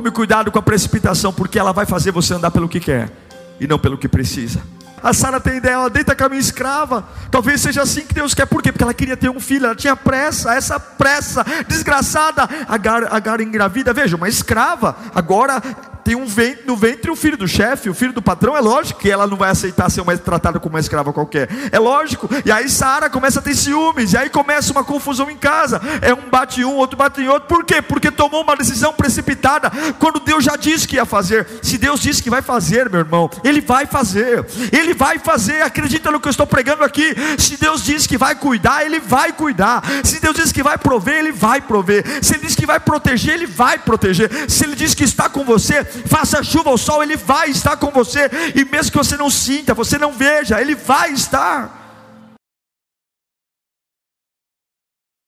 Tome cuidado com a precipitação, porque ela vai fazer você andar pelo que quer e não pelo que precisa. A Sara tem ideia, ela deita com a minha escrava. Talvez seja assim que Deus quer. Por quê? Porque ela queria ter um filho, ela tinha pressa, essa pressa desgraçada. Agar engravida, veja, uma escrava. Agora tem um ventre, no ventre o filho do chefe, o filho do patrão, é lógico que ela não vai aceitar ser uma, tratada como uma escrava qualquer. É lógico. E aí Sara começa a ter ciúmes, e aí começa uma confusão em casa. É um bate um, outro bate em outro. Por quê? Porque tomou uma decisão precipitada quando Deus já disse que ia fazer. Se Deus disse que vai fazer, meu irmão, ele vai fazer. Ele vai fazer. Acredita no que eu estou pregando aqui. Se Deus disse que vai cuidar, ele vai cuidar. Se Deus disse que vai prover, ele vai prover. Se ele disse que vai proteger, ele vai proteger. Se ele disse que está com você, faça chuva ou sol, Ele vai estar com você, e mesmo que você não sinta, você não veja, Ele vai estar.